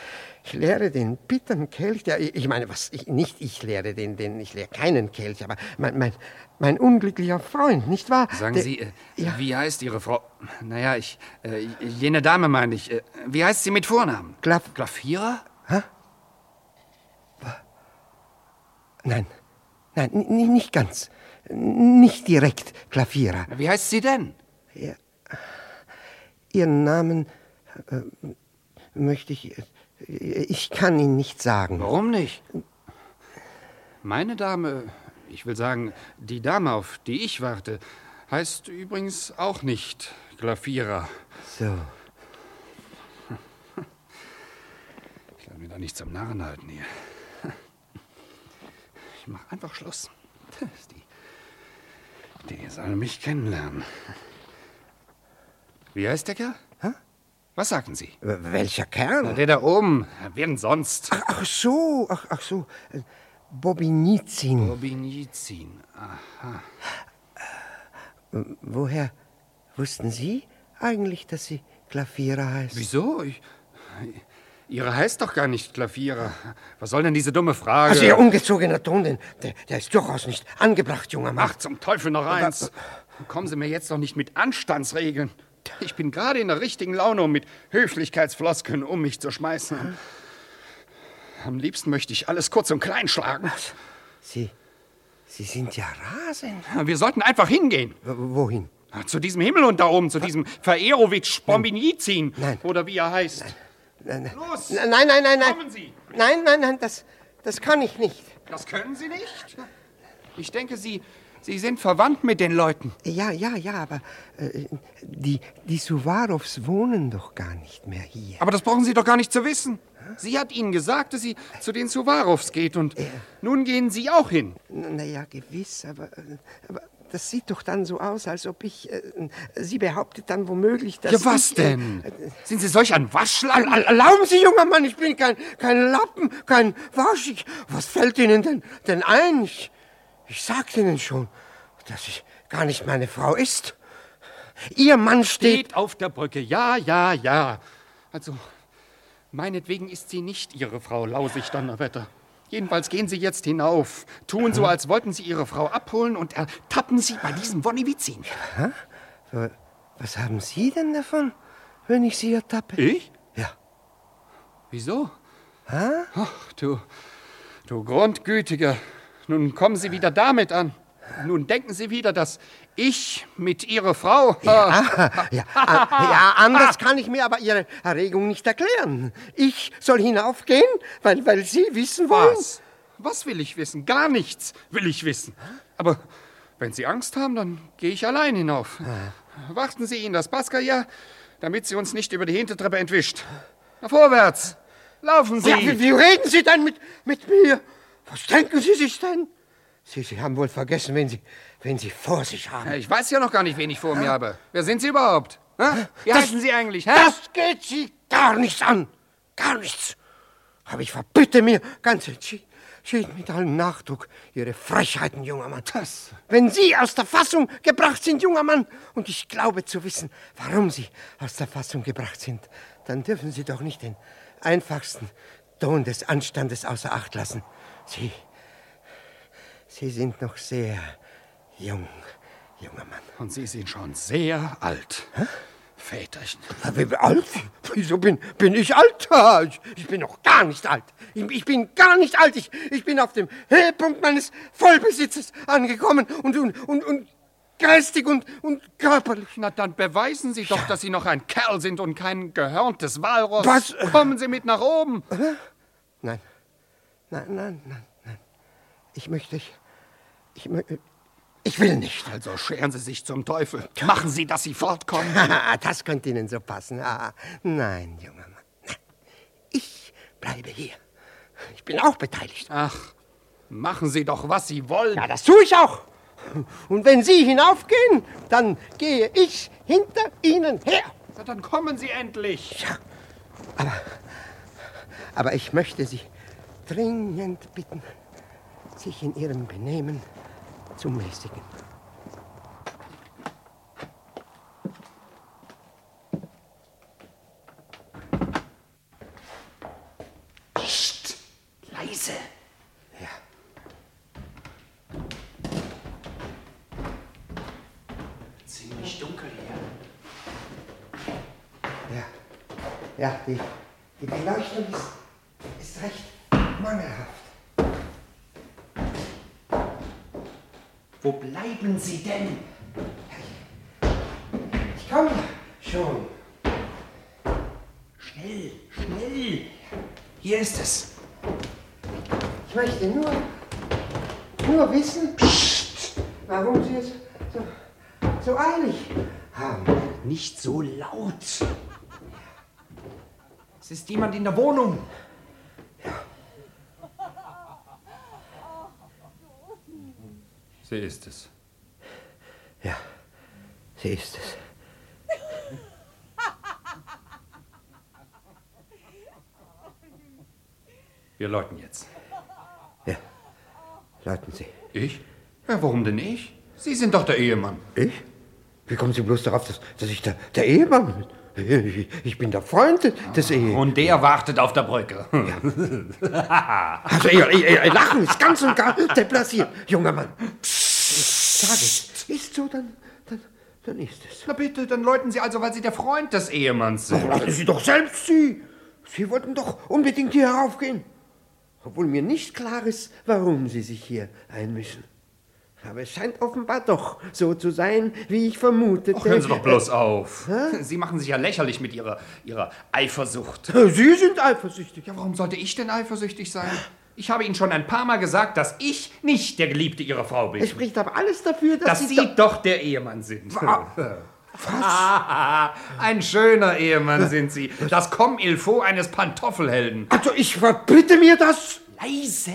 ich lehre den bitteren Kelch, der, ich meine, was, ich, nicht ich lehre den, den, ich lehre keinen Kelch, aber mein, mein, mein unglücklicher Freund, nicht wahr? Sagen Der- Sie, äh, ja. wie heißt Ihre Frau? Naja, ich, äh, jene Dame meine ich. Äh, wie heißt sie mit Vornamen? Glaf- Glafira? Nein, nein, nicht ganz. Nicht direkt, Klavierer. Wie heißt sie denn? Ihren Namen äh, möchte ich. Äh, ich kann ihn nicht sagen. Warum nicht? Meine Dame, ich will sagen, die Dame, auf die ich warte, heißt übrigens auch nicht Glafira. So. Ich lasse mir da nicht zum Narren halten hier. Mach einfach Schluss. Die, die soll mich kennenlernen. Wie heißt der Kerl? Was sagten Sie? Welcher Kerl? Der da oben. Wer denn sonst? Ach so, ach, ach so. äh, Bobinizin. Bobinizin. Aha. Woher wussten Sie eigentlich, dass sie Klavierer heißt? Wieso? Ich, Ihre heißt doch gar nicht Klavierer. Was soll denn diese dumme Frage? Also Ihr ungezogener Ton, den, der, der ist durchaus nicht angebracht, junger Mann. Ach, zum Teufel noch eins. Kommen Sie mir jetzt doch nicht mit Anstandsregeln. Ich bin gerade in der richtigen Laune, um mit Höflichkeitsfloskeln um mich zu schmeißen. Am liebsten möchte ich alles kurz und klein schlagen. Sie, Sie sind ja rasend. Wir sollten einfach hingehen. Wohin? Zu diesem Himmel und da oben, zu diesem Vererovic Bombinizin. Nein. Oder wie er heißt. Nein. Los! Nein, nein, nein, nein. Kommen Sie! Nein, nein, nein, das, das kann ich nicht. Das können Sie nicht? Ich denke, Sie, Sie sind verwandt mit den Leuten. Ja, ja, ja, aber äh, die, die Suwarows wohnen doch gar nicht mehr hier. Aber das brauchen Sie doch gar nicht zu wissen. Sie hat Ihnen gesagt, dass sie zu den Suwarows geht und nun gehen Sie auch hin. Naja, gewiss, aber, äh, aber das sieht doch dann so aus, als ob ich. Äh, sie behauptet dann womöglich, dass. Ja, was ich, äh, denn? Sind Sie solch ein Waschlappen? Erl- Erlauben Sie, junger Mann, ich bin kein, kein Lappen, kein Wasch. Ich, was fällt Ihnen denn, denn ein? Ich, ich sagte Ihnen schon, dass ich gar nicht meine Frau ist. Ihr Mann steht. Steht auf der Brücke. Ja, ja, ja. Also, meinetwegen ist sie nicht Ihre Frau, Lausig Donnerwetter. Jedenfalls gehen Sie jetzt hinauf, tun so, als wollten Sie Ihre Frau abholen und ertappen Sie bei diesem Wonnewizin. Was haben Sie denn davon, wenn ich Sie ertappe? Ich? Ja. Wieso? Ach, du, du Grundgütiger. Nun kommen Sie wieder damit an. Nun denken Sie wieder, dass ich mit Ihrer Frau... Ja, a- ja, anders kann ich mir aber Ihre Erregung nicht erklären. Ich soll hinaufgehen, weil, weil Sie wissen wollen. Was? Was will ich wissen? Gar nichts will ich wissen. Aber wenn Sie Angst haben, dann gehe ich allein hinauf. Warten Sie in das Pascaja, damit sie uns nicht über die Hintertreppe entwischt. Na, vorwärts! Laufen Sie! Ja, wie, wie reden Sie denn mit, mit mir? Was denken Sie sich denn? Sie, Sie haben wohl vergessen, wen Sie, wen Sie vor sich haben. Ich weiß ja noch gar nicht, wen ich vor mir habe. Wer sind Sie überhaupt? Wie Das- heißen Sie eigentlich? Hä? Das geht Sie gar nichts an. Gar nichts. Aber ich verbitte mir ganz entschieden mit allem Nachdruck Ihre Frechheiten, junger Mann. Das- Wenn Sie aus der Fassung gebracht sind, junger Mann, und ich glaube zu wissen, warum Sie aus der Fassung gebracht sind, dann dürfen Sie doch nicht den einfachsten Ton des Anstandes außer Acht lassen. Sie, Sie sind noch sehr jung, junger Mann. Und Sie sind schon sehr alt. Väterchen. Wie alt? Wieso bin, bin ich alt? Ich, ich bin noch gar nicht alt. Ich, ich bin gar nicht alt. Ich, ich bin auf dem Höhepunkt meines Vollbesitzes angekommen und, und, und, und geistig und, und körperlich. Na, dann beweisen Sie doch, dass Sie noch ein Kerl sind und kein gehörntes Walross. Was? Kommen Sie mit nach oben. Nein, nein, nein, nein, nein. Ich möchte, ich, ich, ich will nicht. Also scheren Sie sich zum Teufel. Machen Sie, dass Sie fortkommen. das könnte Ihnen so passen. Ah, nein, junger Mann. Ich bleibe hier. Ich bin auch beteiligt. Ach, machen Sie doch, was Sie wollen. Ja, das tue ich auch. Und wenn Sie hinaufgehen, dann gehe ich hinter Ihnen her. Na, dann kommen Sie endlich. Aber ich möchte Sie dringend bitten, sich in Ihrem Benehmen zu mäßigen. Psst, leise. Ja. Ziemlich dunkel hier. Ja, ja, die, die Beleuchtung ist, ist recht mangelhaft. Wo bleiben Sie denn? Ich komme schon. Schnell, schnell. Hier ist es. Ich möchte nur, nur wissen, warum Sie es so, so eilig haben. Nicht so laut. Es ist jemand in der Wohnung. Sie ist es. Ja, sie ist es. Wir läuten jetzt. Ja, läuten Sie. Ich? Ja, warum denn ich? Sie sind doch der Ehemann. Ich? Wie kommen Sie bloß darauf, dass, dass ich der, der Ehemann bin? Ich, bin der Freund des Ehemanns. Und der wartet auf der Brücke. Also, ihr, ihr, ihr Lachen ist ganz und gar deplassiert, junger Mann. Sag es, ist so, dann, dann, dann ist es. Na bitte, dann läuten Sie also, weil Sie der Freund des Ehemanns sind. Ach, lassen Sie doch selbst Sie. Sie wollten doch unbedingt hier heraufgehen. Obwohl mir nicht klar ist, warum Sie sich hier einmischen. Aber es scheint offenbar doch so zu sein, wie ich vermutete. Ach, hören Sie doch bloß auf. Sie machen sich ja lächerlich mit Ihrer, Ihrer Eifersucht. Sie sind eifersüchtig. Ja, warum sollte ich denn eifersüchtig sein? Ich habe Ihnen schon ein paar Mal gesagt, dass ich nicht der Geliebte Ihrer Frau bin. Es spricht aber alles dafür, dass, dass Sie, Sie doch der Ehemann sind. Was? ein schöner Ehemann sind Sie. Das Comme-il-faut eines Pantoffelhelden. Also ich verbitte mir das. Leise!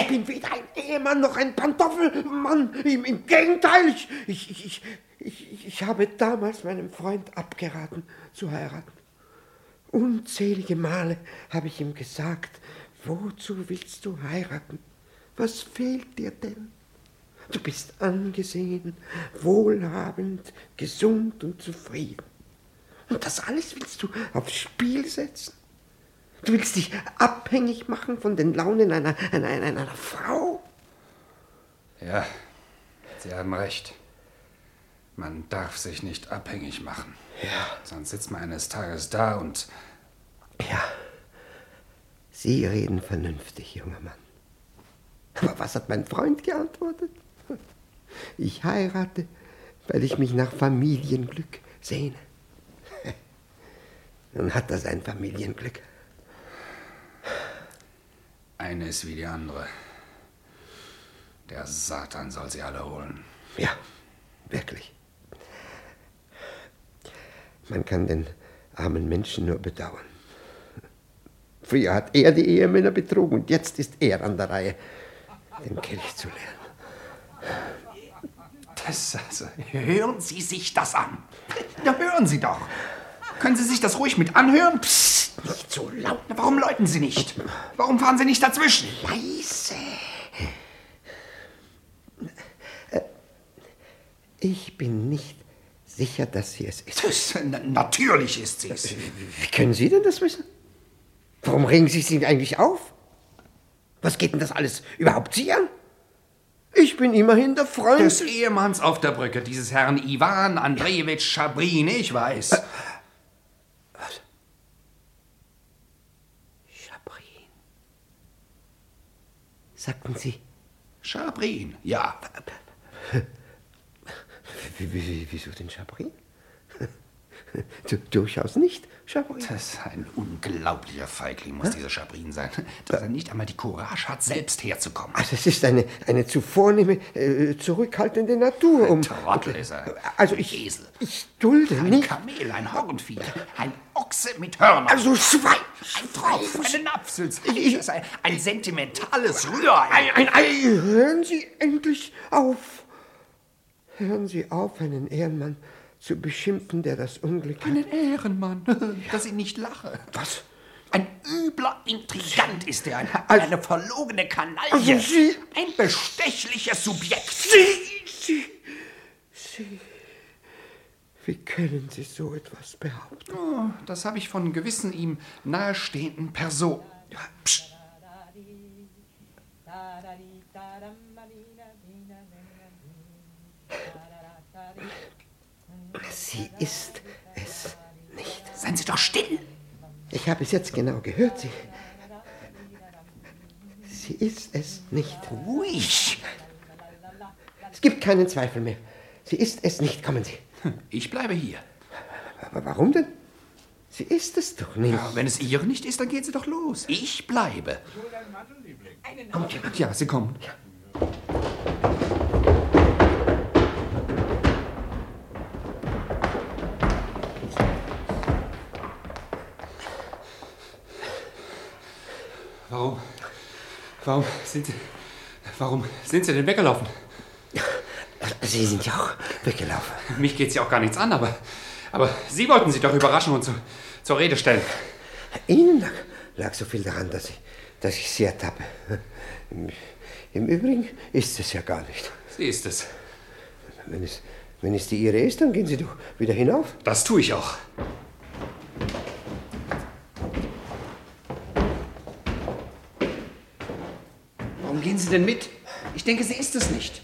Ich bin weder ein Ehemann noch ein Pantoffelmann. Im, im Gegenteil, ich, ich, ich, ich, ich habe damals meinem Freund abgeraten zu heiraten. Unzählige Male habe ich ihm gesagt, wozu willst du heiraten? Was fehlt dir denn? Du bist angesehen, wohlhabend, gesund und zufrieden. Und das alles willst du aufs Spiel setzen? Du willst dich abhängig machen von den Launen einer, einer, einer, Frau? Ja, Sie haben recht. Man darf sich nicht abhängig machen. Ja. Sonst sitzt man eines Tages da und. Ja. Sie reden vernünftig, junger Mann. Aber was hat mein Freund geantwortet? Ich heirate, weil ich mich nach Familienglück sehne. Nun hat er sein Familienglück. Eine ist wie die andere. Der Satan soll sie alle holen. Ja, wirklich. Man kann den armen Menschen nur bedauern. Früher hat er die Ehemänner betrogen und jetzt ist er an der Reihe, den Kelch zu leeren. Das, also, hören Sie sich das an. Ja, hören Sie doch. Können Sie sich das ruhig mit anhören? Psst, nicht so laut. Warum läuten Sie nicht? Warum fahren Sie nicht dazwischen? Leise. Ich bin nicht sicher, dass sie es ist. Das, na, natürlich ist sie es. Wie können Sie denn das wissen? Warum regen Sie sich eigentlich auf? Was geht denn das alles überhaupt Sie an? Ich bin immerhin der Freund des Ehemanns auf der Brücke, dieses Herrn Ivan Andrejewitsch Schabrin, ich weiß. Äh, was? Schabrin. Sagten Sie? Schabrin, ja. Wieso denn Schabrin? Durchaus nicht, Schabrin. Das ist ein unglaublicher Feigling, muss Hä? dieser Schabrin sein. Dass er nicht einmal die Courage hat, selbst herzukommen. Also es ist eine, eine zu vornehme, äh, zurückhaltende Natur. Ein um, Trottel ist er. Also ich, Esel. ich dulde ein nicht. Ein Kamel, ein Hornvieh, ein Ochse mit Hörnern. Also Schwein. Ein Tropf, eine Napfsülz. Ein, ein sentimentales Rührei. Ein, ein Ei. Hören Sie endlich auf. Hören Sie auf, einen Ehrenmann zu beschimpfen, der das Unglück Einen hat. Einen Ehrenmann, dass ich nicht lache. Was? Ein übler Intrigant ist er, ein, also, eine verlogene Kanaille, also Sie, ein bestechliches Subjekt. Sie, Sie, Sie, wie können Sie so etwas behaupten? Oh, das habe ich von gewissen ihm nahestehenden Personen. Psst. Sie ist es nicht. Seien Sie doch still. Ich habe es jetzt genau gehört. Sie. Sie ist es nicht. Ruhig. Es gibt keinen Zweifel mehr. Sie ist es nicht. Kommen Sie. Ich bleibe hier. Aber warum denn? Sie ist es doch nicht. Ja, wenn es ihr nicht ist, dann geht sie doch los. Ich bleibe. Ja, Sie kommen. Warum? Warum sind Sie. Warum sind Sie denn weggelaufen? Sie sind ja auch weggelaufen. Mich geht's ja auch gar nichts an, aber. Aber Sie wollten sie doch überraschen und zu, zur Rede stellen. Ihnen lag, lag so viel daran, dass ich, dass ich Sie ertappe. Im, Im Übrigen ist es ja gar nicht. Sie ist es. Wenn es, wenn es die Ihre ist, dann gehen Sie doch wieder hinauf. Das tue ich auch. Warum gehen Sie denn mit? Ich denke, sie ist es nicht.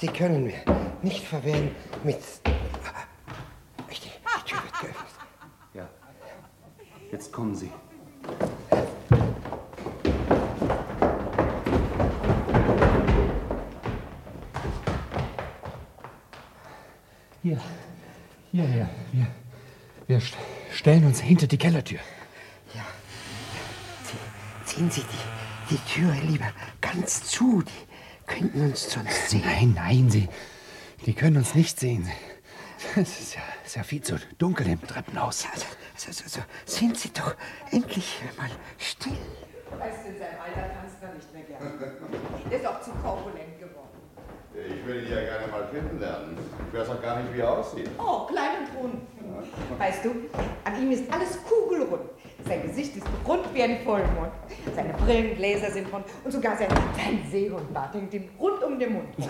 Sie können mir nicht verwehren mit. Die, die Tür wird geöffnet. Ja. Jetzt kommen Sie. Hier. Hierher. Wir, wir st stellen uns hinter die Kellertür. Ziehen Sie die, die Tür lieber ganz zu. Die könnten uns sonst sehen. Nein, nein, Sie. Die können uns nicht sehen. Es ist ja, ist ja viel zu dunkel im Treppenhaus. Also, also, also, sind Sie doch endlich mal still. Weißt du, in seinem Alter tanzt er nicht mehr gerne. Der ist auch zu korpulent geworden. Ich will ihn ja gerne mal kennenlernen. Ich weiß auch gar nicht, wie er aussieht. Oh, klein und rund. Weißt du, an ihm ist alles kugelrund. Sein Gesicht ist rund wie ein Vollmond. Seine Brillengläser sind rund und sogar sein, sein Seehundbart hängt ihm rund um den Mund.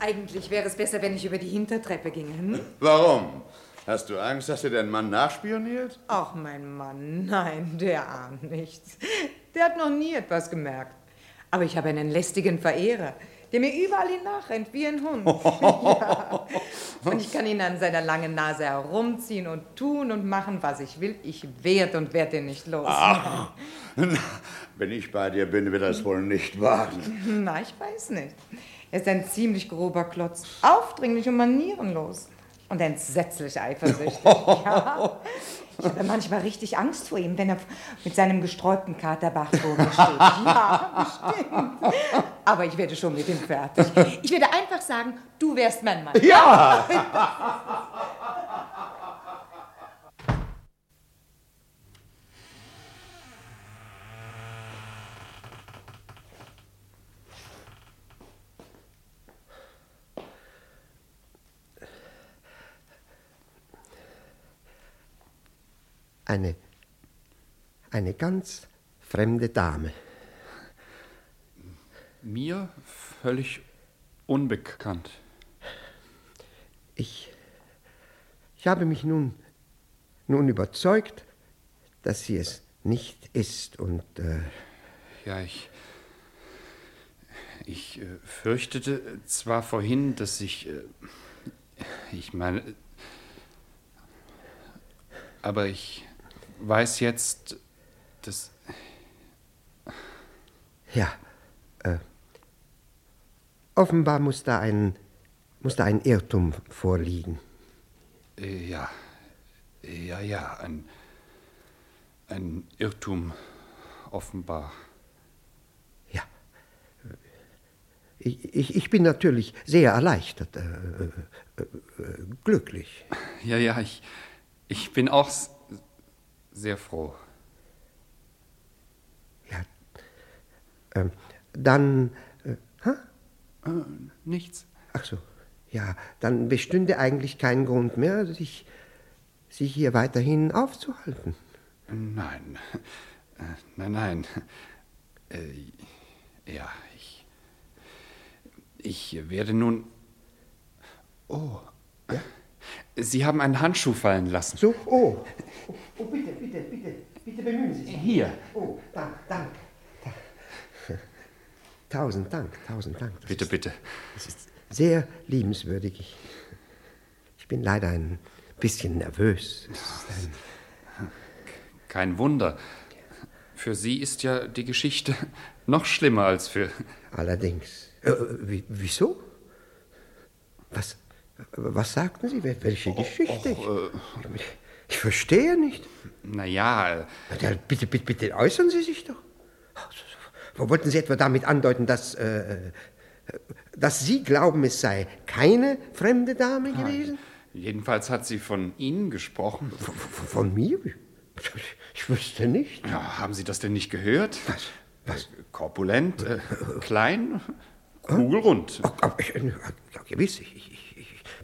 Eigentlich wäre es besser, wenn ich über die Hintertreppe ginge. Hm? Warum? Hast du Angst, dass dir dein Mann nachspioniert? Ach, mein Mann, nein, der ahnt nichts. Der hat noch nie etwas gemerkt. Aber ich habe einen lästigen Verehrer, der mir überall hin nachrennt wie ein Hund. ja. Und ich kann ihn an seiner langen Nase herumziehen und tun und machen, was ich will. Ich werd und werd ihn nicht los. Ach, wenn ich bei dir bin, wird er es wohl nicht wagen. Na, ich weiß nicht. Er ist ein ziemlich grober Klotz, aufdringlich und manierenlos. Und entsetzlich eifersüchtig. ja. Ich habe manchmal richtig Angst vor ihm, wenn er mit seinem gesträubten Katerbach vor mir steht. Ja, bestimmt. Aber ich werde schon mit ihm fertig. Ich werde einfach sagen, du wärst mein Mann. Ja! Eine, eine ganz fremde Dame. Mir völlig unbekannt. Ich, ich habe mich nun, nun überzeugt, dass sie es nicht ist und äh, Ja, ich. Ich äh, fürchtete zwar vorhin, dass ich. Äh, ich meine. Aber ich weiß jetzt, dass. ja, äh, offenbar muss da ein, muss da ein Irrtum vorliegen. Äh, ja. Ja, ja, ein. Ein Irrtum, offenbar. Ja. Ich, ich, ich bin natürlich sehr erleichtert, äh, äh, äh, glücklich. Ja, ja, ich. Ich bin auch sehr froh. Ja. Ähm, dann. Äh, hä? Äh, nichts. Ach so. Ja, dann bestünde eigentlich kein Grund mehr, sich, sich hier weiterhin aufzuhalten. Nein. Äh, Nein, nein. Äh, ja, ich. Ich werde nun. Oh. Sie haben einen Handschuh fallen lassen. So, oh. Oh, oh bitte, bitte, bitte, bitte bemühen Sie sich. Hier. Oh, dank, dank. Tausend Dank, tausend Dank. Das Bitte, ist, bitte. Das ist, sehr liebenswürdig. Ich, ich bin leider ein bisschen nervös. Kein Wunder. Für Sie ist ja die Geschichte noch schlimmer als für. Allerdings. Äh, wie, wieso? Was, was sagten Sie? Welche Geschichte? ich, ich verstehe nicht. Naja. Äh, ja, bitte, bitte, bitte äußern Sie sich doch. Wollten Sie etwa damit andeuten, dass, äh, dass Sie glauben, es sei keine fremde Dame gewesen? Jedenfalls hat sie von Ihnen gesprochen. Von, von mir? Ich wüsste nicht. Ja, haben Sie das denn nicht gehört? Was? Was? Korpulent, äh, klein, kugelrund. Oh, oh, ja, gewiss, ich, ich,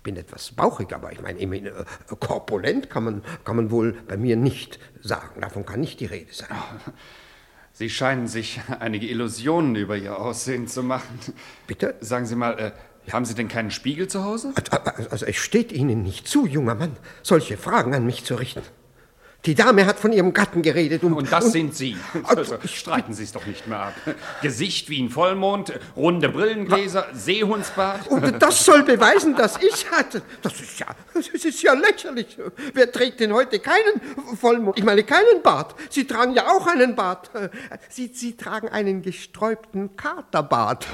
bin etwas bauchig, aber ich meine, äh, korpulent kann man, kann man wohl bei mir nicht sagen. Davon kann nicht die Rede sein. Sie scheinen sich einige Illusionen über Ihr Aussehen zu machen. Bitte? Sagen Sie mal, äh, haben Sie denn keinen Spiegel zu Hause? Also, also es steht Ihnen nicht zu, junger Mann, solche Fragen an mich zu richten. Die Dame hat von ihrem Gatten geredet und. Und das und, sind Sie. Also, streiten Sie es doch nicht mehr ab. Gesicht wie ein Vollmond, runde Brillengläser, Seehundsbart. Und das soll beweisen, dass ich hatte. Das ist ja, das ist ja lächerlich. Wer trägt denn heute keinen Vollmond? Ich meine, keinen Bart. Sie tragen ja auch einen Bart. Sie, Sie tragen einen gesträubten Katerbart.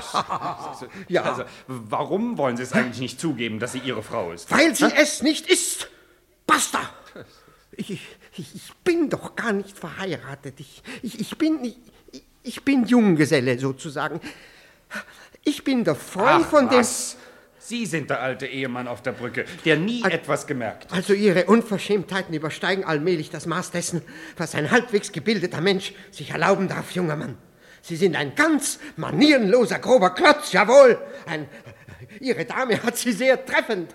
ja. Also, warum wollen Sie es eigentlich nicht zugeben, dass sie Ihre Frau ist? Weil sie ha? es nicht ist. Basta! Ich, ich, ich, bin doch gar nicht verheiratet. Ich, ich, ich, bin, ich, ich bin Junggeselle sozusagen. Ich bin der Freund Ach, von dem. Was? Sie sind der alte Ehemann auf der Brücke, der nie Al etwas gemerkt hat. Also Ihre Unverschämtheiten übersteigen allmählich das Maß dessen, was ein halbwegs gebildeter Mensch sich erlauben darf, junger Mann. Sie sind ein ganz manierenloser, grober Klotz, jawohl. Ein, Ihre Dame hat Sie sehr treffend,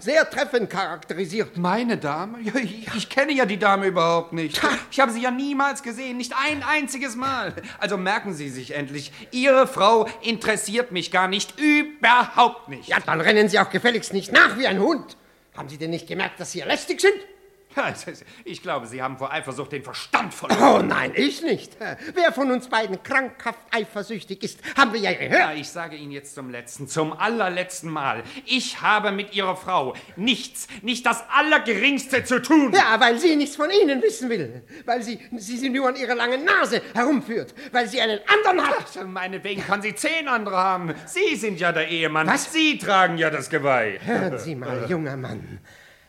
sehr treffend charakterisiert. Meine Dame? Ich, ich, kenne ja die Dame überhaupt nicht. Ich habe sie ja niemals gesehen, nicht ein einziges Mal. Also merken Sie sich endlich, Ihre Frau interessiert mich gar nicht, überhaupt nicht. Ja, dann rennen Sie auch gefälligst nicht nach wie ein Hund. Haben Sie denn nicht gemerkt, dass Sie lästig sind? Ich glaube, Sie haben vor Eifersucht den Verstand verloren. Oh nein, ich nicht. Wer von uns beiden krankhaft eifersüchtig ist, haben wir ja gehört. Ja, ich sage Ihnen jetzt zum letzten, zum allerletzten Mal. Ich habe mit Ihrer Frau nichts, nicht das Allergeringste zu tun. Ja, weil sie nichts von Ihnen wissen will. Weil sie, sie sie nur an ihrer langen Nase herumführt. Weil sie einen anderen hat. Ach, meinetwegen kann sie zehn andere haben. Sie sind ja der Ehemann. Was? Sie tragen ja das Geweih. Hören Sie mal, junger Mann.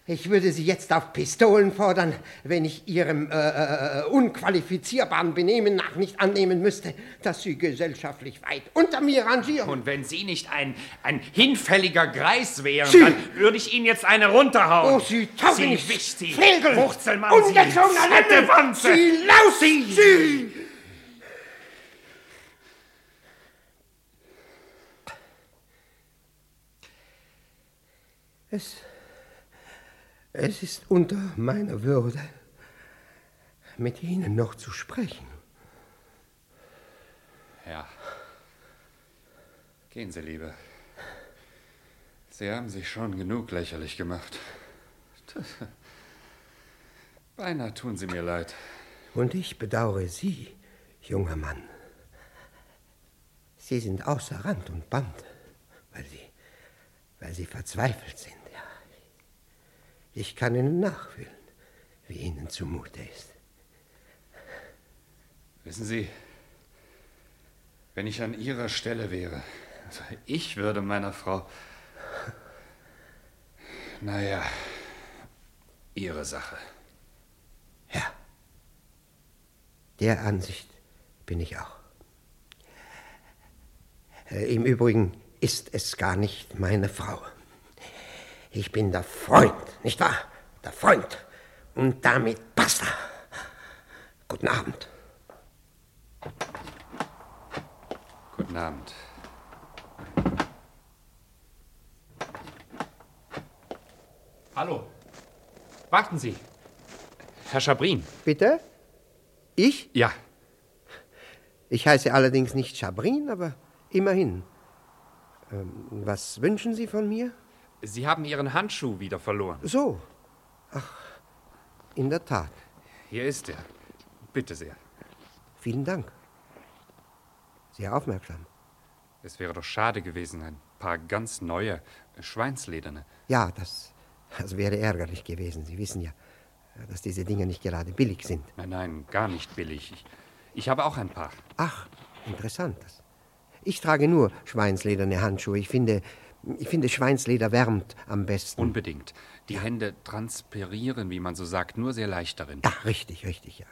Ich würde Sie jetzt auf Pistolen fordern, wenn ich Ihrem äh, äh, unqualifizierbaren Benehmen nach nicht annehmen müsste, dass Sie gesellschaftlich weit unter mir rangieren. Und wenn Sie nicht ein, ein hinfälliger Greis wären, Sie. dann würde ich Ihnen jetzt eine runterhauen. Oh, Sie taugen Sie nicht. Sie Flegel. Wurzelmann, Ungezogener Sie Wanze. Sie Laus. Sie. Sie. Es es ist unter meiner Würde, mit Ihnen noch zu sprechen. Ja. Gehen Sie lieber. Sie haben sich schon genug lächerlich gemacht. Beinahe tun Sie mir leid. Und ich bedauere Sie, junger Mann. Sie sind außer Rand und Band, weil Sie, weil Sie verzweifelt sind. Ich kann Ihnen nachfühlen, wie Ihnen zumute ist. Wissen Sie, wenn ich an Ihrer Stelle wäre, also ich würde meiner Frau. Naja, Ihre Sache. Ja, der Ansicht bin ich auch. Äh, Im Übrigen ist es gar nicht meine Frau. Ich bin der Freund, nicht wahr? Der Freund. Und damit basta. Guten Abend. Guten Abend. Hallo. Warten Sie. Herr Schabrin. Bitte? Ich? Ja. Ich heiße allerdings nicht Schabrin, aber immerhin. Ähm, was wünschen Sie von mir? Sie haben Ihren Handschuh wieder verloren. So. Ach, in der Tat. Hier ist er. Bitte sehr. Vielen Dank. Sehr aufmerksam. Es wäre doch schade gewesen, ein paar ganz neue, schweinslederne. Ja, das, das wäre ärgerlich gewesen. Sie wissen ja, dass diese Dinge nicht gerade billig sind. Nein, nein, gar nicht billig. Ich, ich habe auch ein paar. Ach, interessant. Ich trage nur schweinslederne Handschuhe. Ich finde, ich finde, Schweinsleder wärmt am besten. Unbedingt. Die Hände transpirieren, wie man so sagt, nur sehr leicht darin. Ja, richtig, richtig, ja.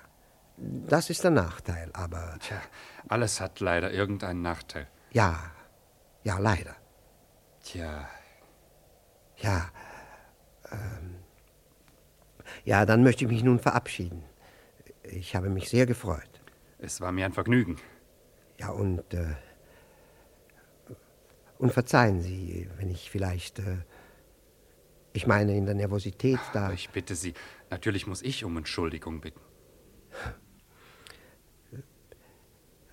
Das ist der Nachteil, aber. Tja, alles hat leider irgendeinen Nachteil. Ja, ja, leider. Tja. Ja. Ähm, ja, dann möchte ich mich nun verabschieden. Ich habe mich sehr gefreut. Es war mir ein Vergnügen. Ja, und. Äh, und verzeihen Sie, wenn ich vielleicht. Äh, ich meine, in der Nervosität da. Ich bitte Sie, natürlich muss ich um Entschuldigung bitten.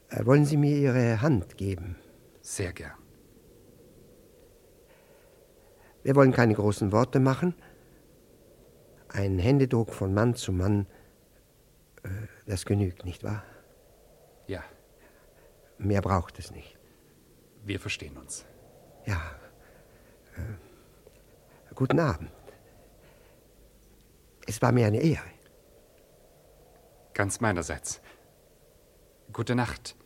Äh, wollen Sie mir Ihre Hand geben? Sehr gern. Wir wollen keine großen Worte machen. Ein Händedruck von Mann zu Mann, äh, das genügt, nicht wahr? Ja. Mehr braucht es nicht. Wir verstehen uns. Ja. Äh, guten Abend. Es war mir eine Ehre. Ganz meinerseits. Gute Nacht,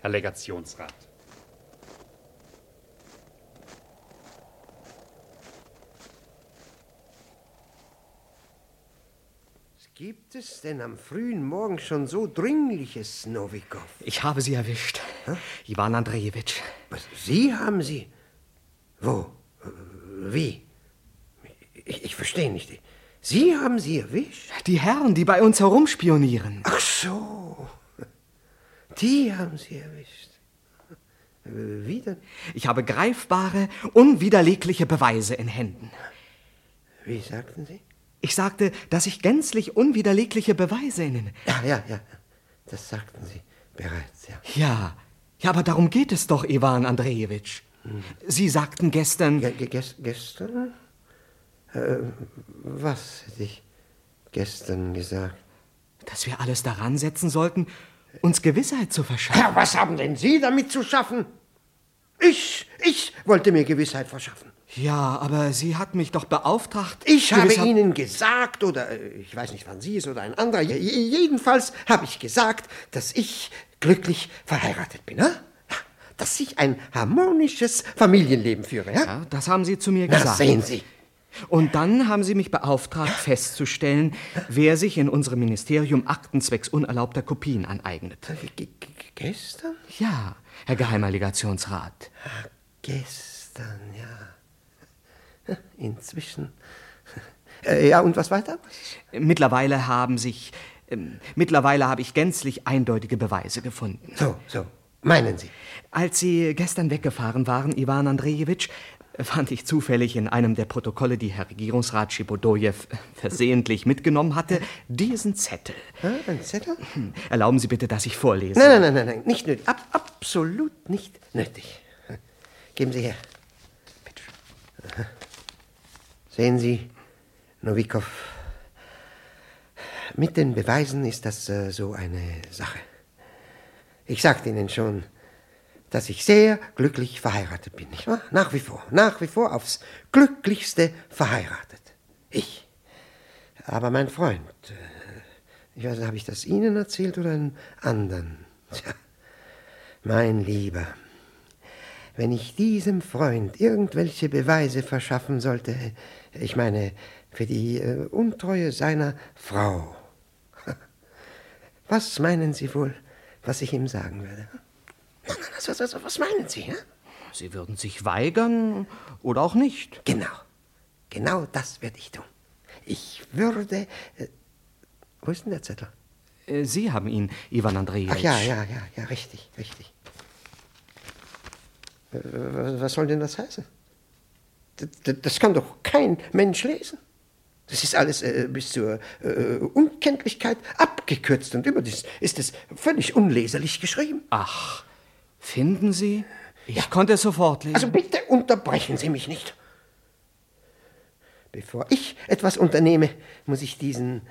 Herr Legationsrat. Gibt es denn am frühen Morgen schon so Dringliches, Novikov? Ich habe Sie erwischt. Hä? Ivan Andrejewitsch. Was, Sie haben Sie? Wo? Wie? Ich, ich verstehe nicht. Sie haben Sie erwischt? Die Herren, die bei uns herumspionieren. Ach so. Die haben Sie erwischt. Wie denn? Ich habe greifbare, unwiderlegliche Beweise in Händen. Wie sagten Sie? Ich sagte, dass ich gänzlich unwiderlegliche Beweise in... Ja, ja, ja. Das sagten Sie bereits, ja. Ja, ja, aber darum geht es doch, Ivan Andrejewitsch. Hm. Sie sagten gestern... Ge ge gestern? Äh, was hätte ich gestern gesagt? Dass wir alles daran setzen sollten, uns Gewissheit zu verschaffen. Ja, was haben denn Sie damit zu schaffen? Ich, ich wollte mir Gewissheit verschaffen. Ja, aber sie hat mich doch beauftragt. Ich habe Ihnen gesagt, oder äh, ich weiß nicht, wann Sie es oder ein anderer, jedenfalls habe ich gesagt, dass ich glücklich verheiratet bin. Ja? Dass ich ein harmonisches Familienleben führe. Ja, ja das haben Sie zu mir gesagt. Na, sehen Sie. Und dann haben Sie mich beauftragt, festzustellen, wer sich in unserem Ministerium aktenzwecks unerlaubter Kopien aneignet. G gestern? Ja, Herr Geheimer Legationsrat. Gestern, ja. Inzwischen. Äh, ja, und was weiter? Mittlerweile haben sich. Äh, mittlerweile habe ich gänzlich eindeutige Beweise gefunden. So, so. Meinen Sie? Als Sie gestern weggefahren waren, Iwan Andrejewitsch, fand ich zufällig in einem der Protokolle, die Herr Regierungsrat Schibodojew versehentlich mitgenommen hatte, diesen Zettel. Ah, ein Zettel? Hm. Erlauben Sie bitte, dass ich vorlese. Nein, nein, nein, nein, nicht nötig. Ab, absolut nicht nötig. Geben Sie her. Bitte. Sehen Sie, Novikov, mit den Beweisen ist das äh, so eine Sache. Ich sagte Ihnen schon, dass ich sehr glücklich verheiratet bin, nicht wahr? Nach wie vor, nach wie vor aufs glücklichste verheiratet. Ich. Aber mein Freund, äh, ich weiß nicht, habe ich das Ihnen erzählt oder einen anderen? Tja, mein Lieber, wenn ich diesem Freund irgendwelche Beweise verschaffen sollte, ich meine, für die äh, Untreue seiner Frau. Was meinen Sie wohl, was ich ihm sagen würde? Was, was, was meinen Sie? Ja? Sie würden sich weigern oder auch nicht. Genau. Genau das würde ich tun. Ich würde. Äh, wo ist denn der Zettel? Äh, Sie haben ihn, Ivan Andrejewitsch. Ach ja, ja, ja, ja, richtig, richtig. Äh, was soll denn das heißen? Das kann doch kein Mensch lesen. Das ist alles äh, bis zur äh, Unkenntlichkeit abgekürzt und überdies ist es völlig unleserlich geschrieben. Ach, finden Sie? Ich ja. konnte es sofort lesen. Also bitte unterbrechen Sie mich nicht. Bevor ich etwas unternehme, muss ich diesen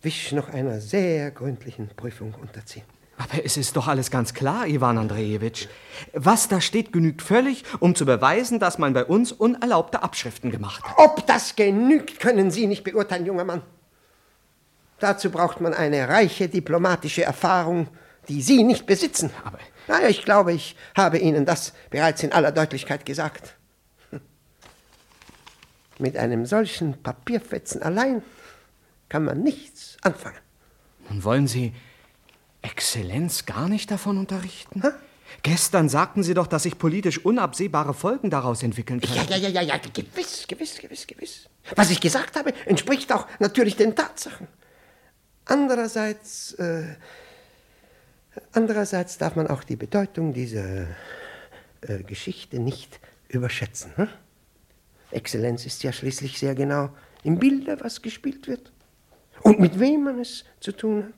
Wisch noch einer sehr gründlichen Prüfung unterziehen. Aber es ist doch alles ganz klar, Iwan Andrejewitsch. Was da steht, genügt völlig, um zu beweisen, dass man bei uns unerlaubte Abschriften gemacht hat. Ob das genügt, können Sie nicht beurteilen, junger Mann. Dazu braucht man eine reiche diplomatische Erfahrung, die Sie nicht besitzen. Aber naja, ich glaube, ich habe Ihnen das bereits in aller Deutlichkeit gesagt. Mit einem solchen Papierfetzen allein kann man nichts anfangen. Nun wollen Sie Exzellenz gar nicht davon unterrichten? Gestern sagten Sie doch, dass sich politisch unabsehbare Folgen daraus entwickeln können. Ja, ja, ja, ja, ja, gewiss, gewiss, gewiss, gewiss. Was ich gesagt habe, entspricht auch natürlich den Tatsachen. Andererseits, äh, andererseits darf man auch die Bedeutung dieser äh, Geschichte nicht überschätzen. Hm? Exzellenz ist ja schließlich sehr genau im Bilde, was gespielt wird und mit wem man es zu tun hat.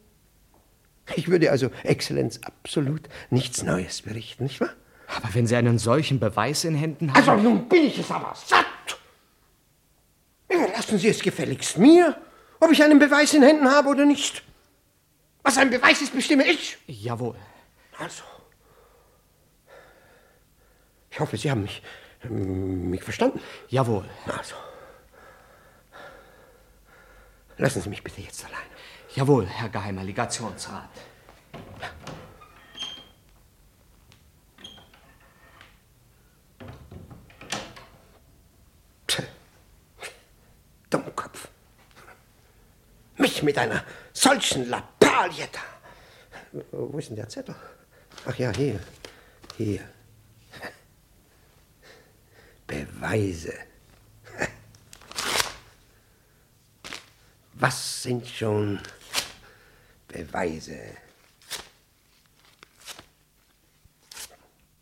Ich würde also Exzellenz absolut nichts Neues berichten, nicht wahr? Aber wenn Sie einen solchen Beweis in Händen haben. Also nun bin ich es aber satt. Überlassen Sie es gefälligst mir, ob ich einen Beweis in Händen habe oder nicht. Was ein Beweis ist, bestimme ich. Jawohl. Also. Ich hoffe, Sie haben mich, mich verstanden. Jawohl. Also. Lassen Sie mich bitte jetzt allein. Jawohl, Herr Geheimer Legationsrat. Dummkopf. Mich mit einer solchen Lappalie da. Wo ist denn der Zettel? Ach ja, hier. Hier. Beweise. Was sind schon Beweise?